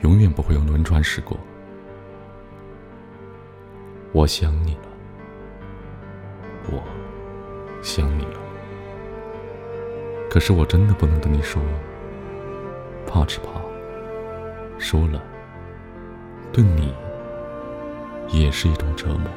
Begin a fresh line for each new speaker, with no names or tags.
永远不会有轮船驶过。我想你了，我想你了，可是我真的不能跟你说，怕只怕说了，对你也是一种折磨。